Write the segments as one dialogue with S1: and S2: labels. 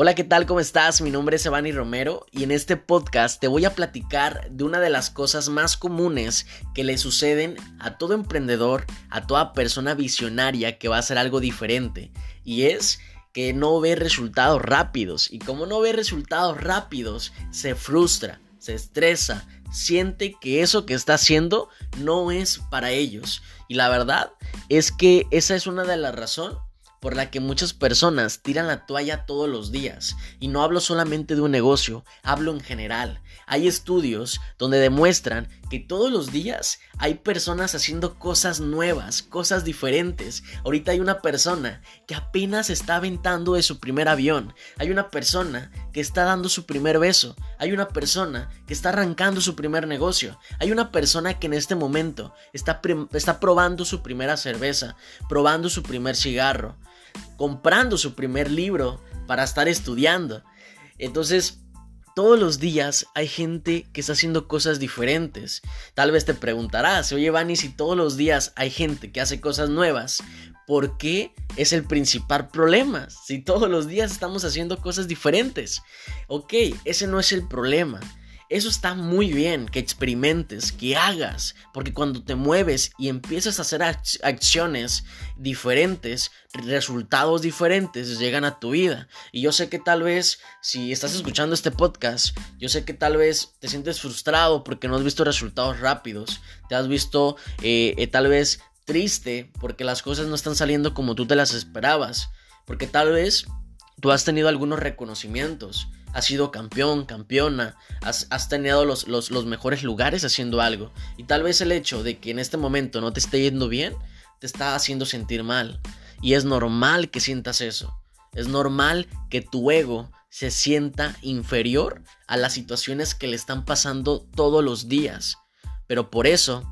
S1: Hola, ¿qué tal? ¿Cómo estás? Mi nombre es Evani Romero y en este podcast te voy a platicar de una de las cosas más comunes que le suceden a todo emprendedor, a toda persona visionaria que va a hacer algo diferente y es que no ve resultados rápidos y como no ve resultados rápidos se frustra, se estresa, siente que eso que está haciendo no es para ellos y la verdad es que esa es una de las razones por la que muchas personas tiran la toalla todos los días. Y no hablo solamente de un negocio, hablo en general. Hay estudios donde demuestran que todos los días hay personas haciendo cosas nuevas, cosas diferentes. Ahorita hay una persona que apenas está aventando de su primer avión. Hay una persona que está dando su primer beso. Hay una persona que está arrancando su primer negocio. Hay una persona que en este momento está, está probando su primera cerveza, probando su primer cigarro comprando su primer libro para estar estudiando. Entonces, todos los días hay gente que está haciendo cosas diferentes. Tal vez te preguntarás, oye Vani, si todos los días hay gente que hace cosas nuevas, ¿por qué es el principal problema? Si todos los días estamos haciendo cosas diferentes. Ok, ese no es el problema. Eso está muy bien, que experimentes, que hagas, porque cuando te mueves y empiezas a hacer acciones diferentes, resultados diferentes llegan a tu vida. Y yo sé que tal vez, si estás escuchando este podcast, yo sé que tal vez te sientes frustrado porque no has visto resultados rápidos, te has visto eh, eh, tal vez triste porque las cosas no están saliendo como tú te las esperabas, porque tal vez tú has tenido algunos reconocimientos has sido campeón, campeona, has, tenido los, los, mejores lugares haciendo algo. Y tal vez el hecho de que en este momento no te esté yendo bien, te está haciendo sentir mal. Y es normal que sientas eso. Es normal que tu ego se sienta inferior a las situaciones que le están pasando todos los días. Pero por eso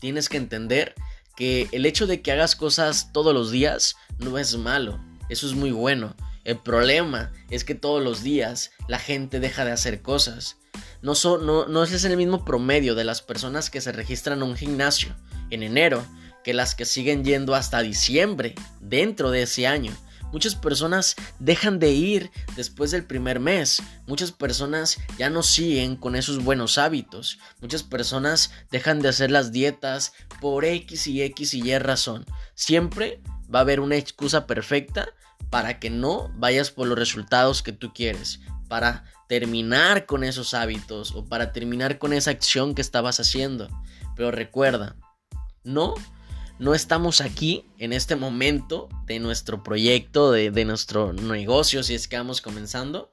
S1: tienes que entender que el hecho de que hagas cosas todos los días no es malo. Eso es muy bueno. El problema es que todos los días la gente deja de hacer cosas. No, es el mismo promedio de las personas que se registran a un gimnasio en enero que las que siguen yendo hasta diciembre dentro de ese año. Muchas personas dejan de ir después del primer mes. Muchas personas ya no siguen con esos buenos hábitos. Muchas personas dejan de hacer las dietas por X y X y Y razón. Siempre va a haber una excusa perfecta para que no vayas por los resultados que tú quieres, para terminar con esos hábitos o para terminar con esa acción que estabas haciendo. Pero recuerda, no, no estamos aquí en este momento de nuestro proyecto, de, de nuestro negocio, si es que vamos comenzando,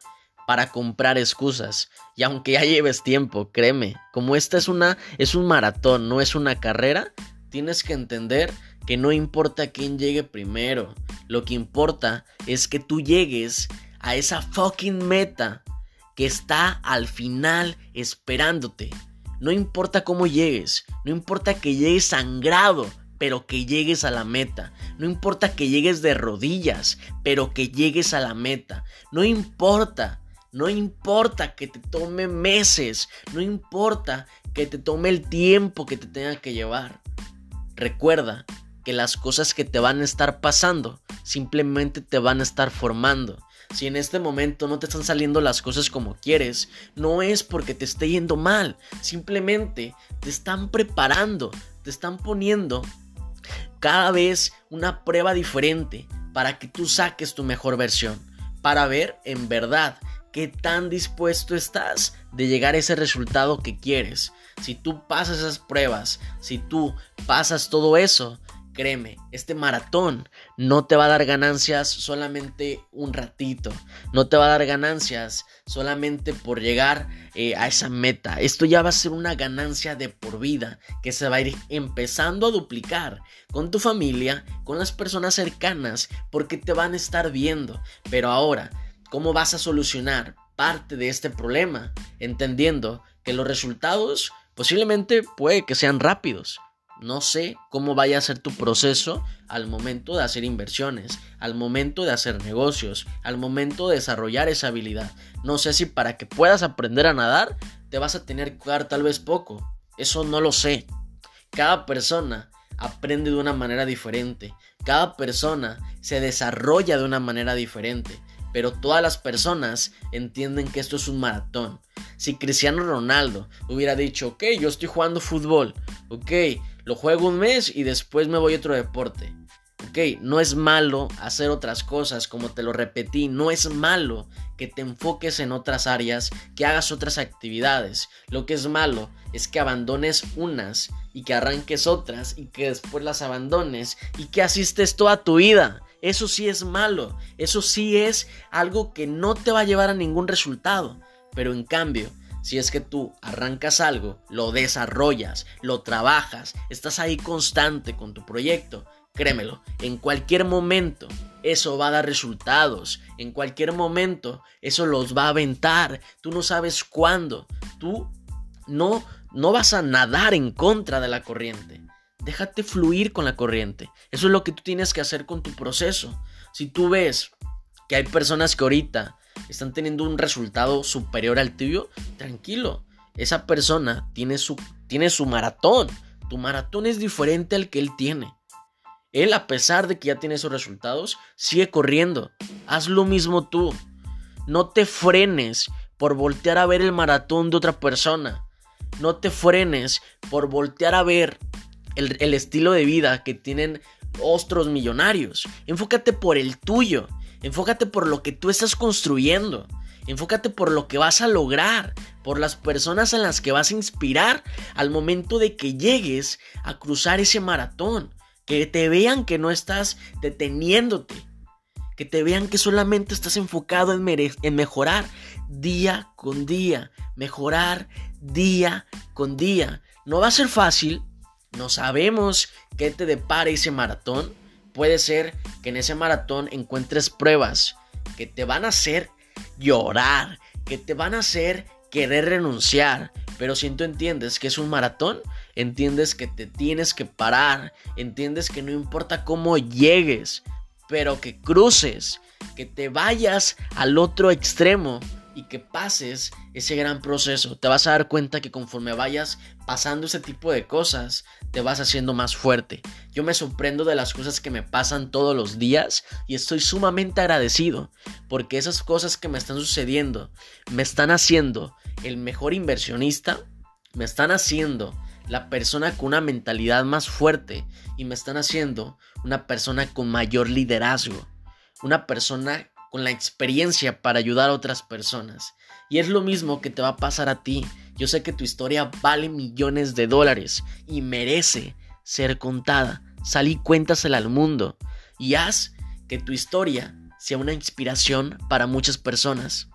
S1: para comprar excusas. Y aunque ya lleves tiempo, créeme, como esta es una es un maratón, no es una carrera, tienes que entender que no importa quién llegue primero, lo que importa es que tú llegues a esa fucking meta que está al final esperándote. No importa cómo llegues, no importa que llegues sangrado, pero que llegues a la meta. No importa que llegues de rodillas, pero que llegues a la meta. No importa, no importa que te tome meses, no importa que te tome el tiempo que te tenga que llevar. Recuerda que las cosas que te van a estar pasando simplemente te van a estar formando. Si en este momento no te están saliendo las cosas como quieres, no es porque te esté yendo mal, simplemente te están preparando, te están poniendo cada vez una prueba diferente para que tú saques tu mejor versión, para ver en verdad qué tan dispuesto estás de llegar a ese resultado que quieres. Si tú pasas esas pruebas, si tú pasas todo eso, Créeme, este maratón no te va a dar ganancias solamente un ratito, no te va a dar ganancias solamente por llegar eh, a esa meta. Esto ya va a ser una ganancia de por vida que se va a ir empezando a duplicar con tu familia, con las personas cercanas, porque te van a estar viendo. Pero ahora, ¿cómo vas a solucionar parte de este problema? Entendiendo que los resultados posiblemente puede que sean rápidos no sé cómo vaya a ser tu proceso al momento de hacer inversiones, al momento de hacer negocios, al momento de desarrollar esa habilidad. No sé si para que puedas aprender a nadar te vas a tener que dar tal vez poco. Eso no lo sé. Cada persona aprende de una manera diferente. Cada persona se desarrolla de una manera diferente. pero todas las personas entienden que esto es un maratón. Si Cristiano Ronaldo hubiera dicho, ok, yo estoy jugando fútbol, ok, lo juego un mes y después me voy a otro deporte. Ok, no es malo hacer otras cosas, como te lo repetí, no es malo que te enfoques en otras áreas, que hagas otras actividades. Lo que es malo es que abandones unas y que arranques otras y que después las abandones y que asistes toda tu vida. Eso sí es malo, eso sí es algo que no te va a llevar a ningún resultado. Pero en cambio, si es que tú arrancas algo, lo desarrollas, lo trabajas, estás ahí constante con tu proyecto, créemelo, en cualquier momento eso va a dar resultados, en cualquier momento eso los va a aventar, tú no sabes cuándo, tú no, no vas a nadar en contra de la corriente. Déjate fluir con la corriente. Eso es lo que tú tienes que hacer con tu proceso. Si tú ves que hay personas que ahorita están teniendo un resultado superior al tuyo, tranquilo. Esa persona tiene su, tiene su maratón. Tu maratón es diferente al que él tiene. Él, a pesar de que ya tiene esos resultados, sigue corriendo. Haz lo mismo tú. No te frenes por voltear a ver el maratón de otra persona. No te frenes por voltear a ver el, estilo de vida que tienen otros millonarios. Enfócate por el tuyo. Enfócate por lo que tú estás construyendo. Enfócate por lo que vas a lograr, por las personas en las que vas a inspirar al momento de que llegues a cruzar ese maratón. Que te vean que no estás deteniéndote. Que te vean que solamente estás enfocado en, en mejorar día con día. Mejorar día con día. No va a ser fácil, no sabemos qué te depara ese maratón. Puede ser que en ese maratón encuentres pruebas que te van a hacer llorar, que te van a hacer querer renunciar. Pero si tú entiendes que es un maratón, entiendes que te tienes que parar, entiendes que no importa cómo llegues, pero que cruces, que te vayas al otro extremo y que pases ese gran proceso. Te vas a dar cuenta que conforme vayas pasando ese tipo de cosas, te vas haciendo más fuerte. Yo me sorprendo de las cosas que me pasan todos los días y estoy sumamente agradecido porque esas cosas que me están sucediendo me están haciendo el mejor inversionista, me están haciendo la persona con una mentalidad más fuerte y me están haciendo una persona con mayor liderazgo, una persona la experiencia para ayudar a otras personas. Y es lo mismo que te va a pasar a ti. Yo sé que tu historia vale millones de dólares y merece ser contada. Salí cuéntasela al mundo y haz que tu historia sea una inspiración para muchas personas.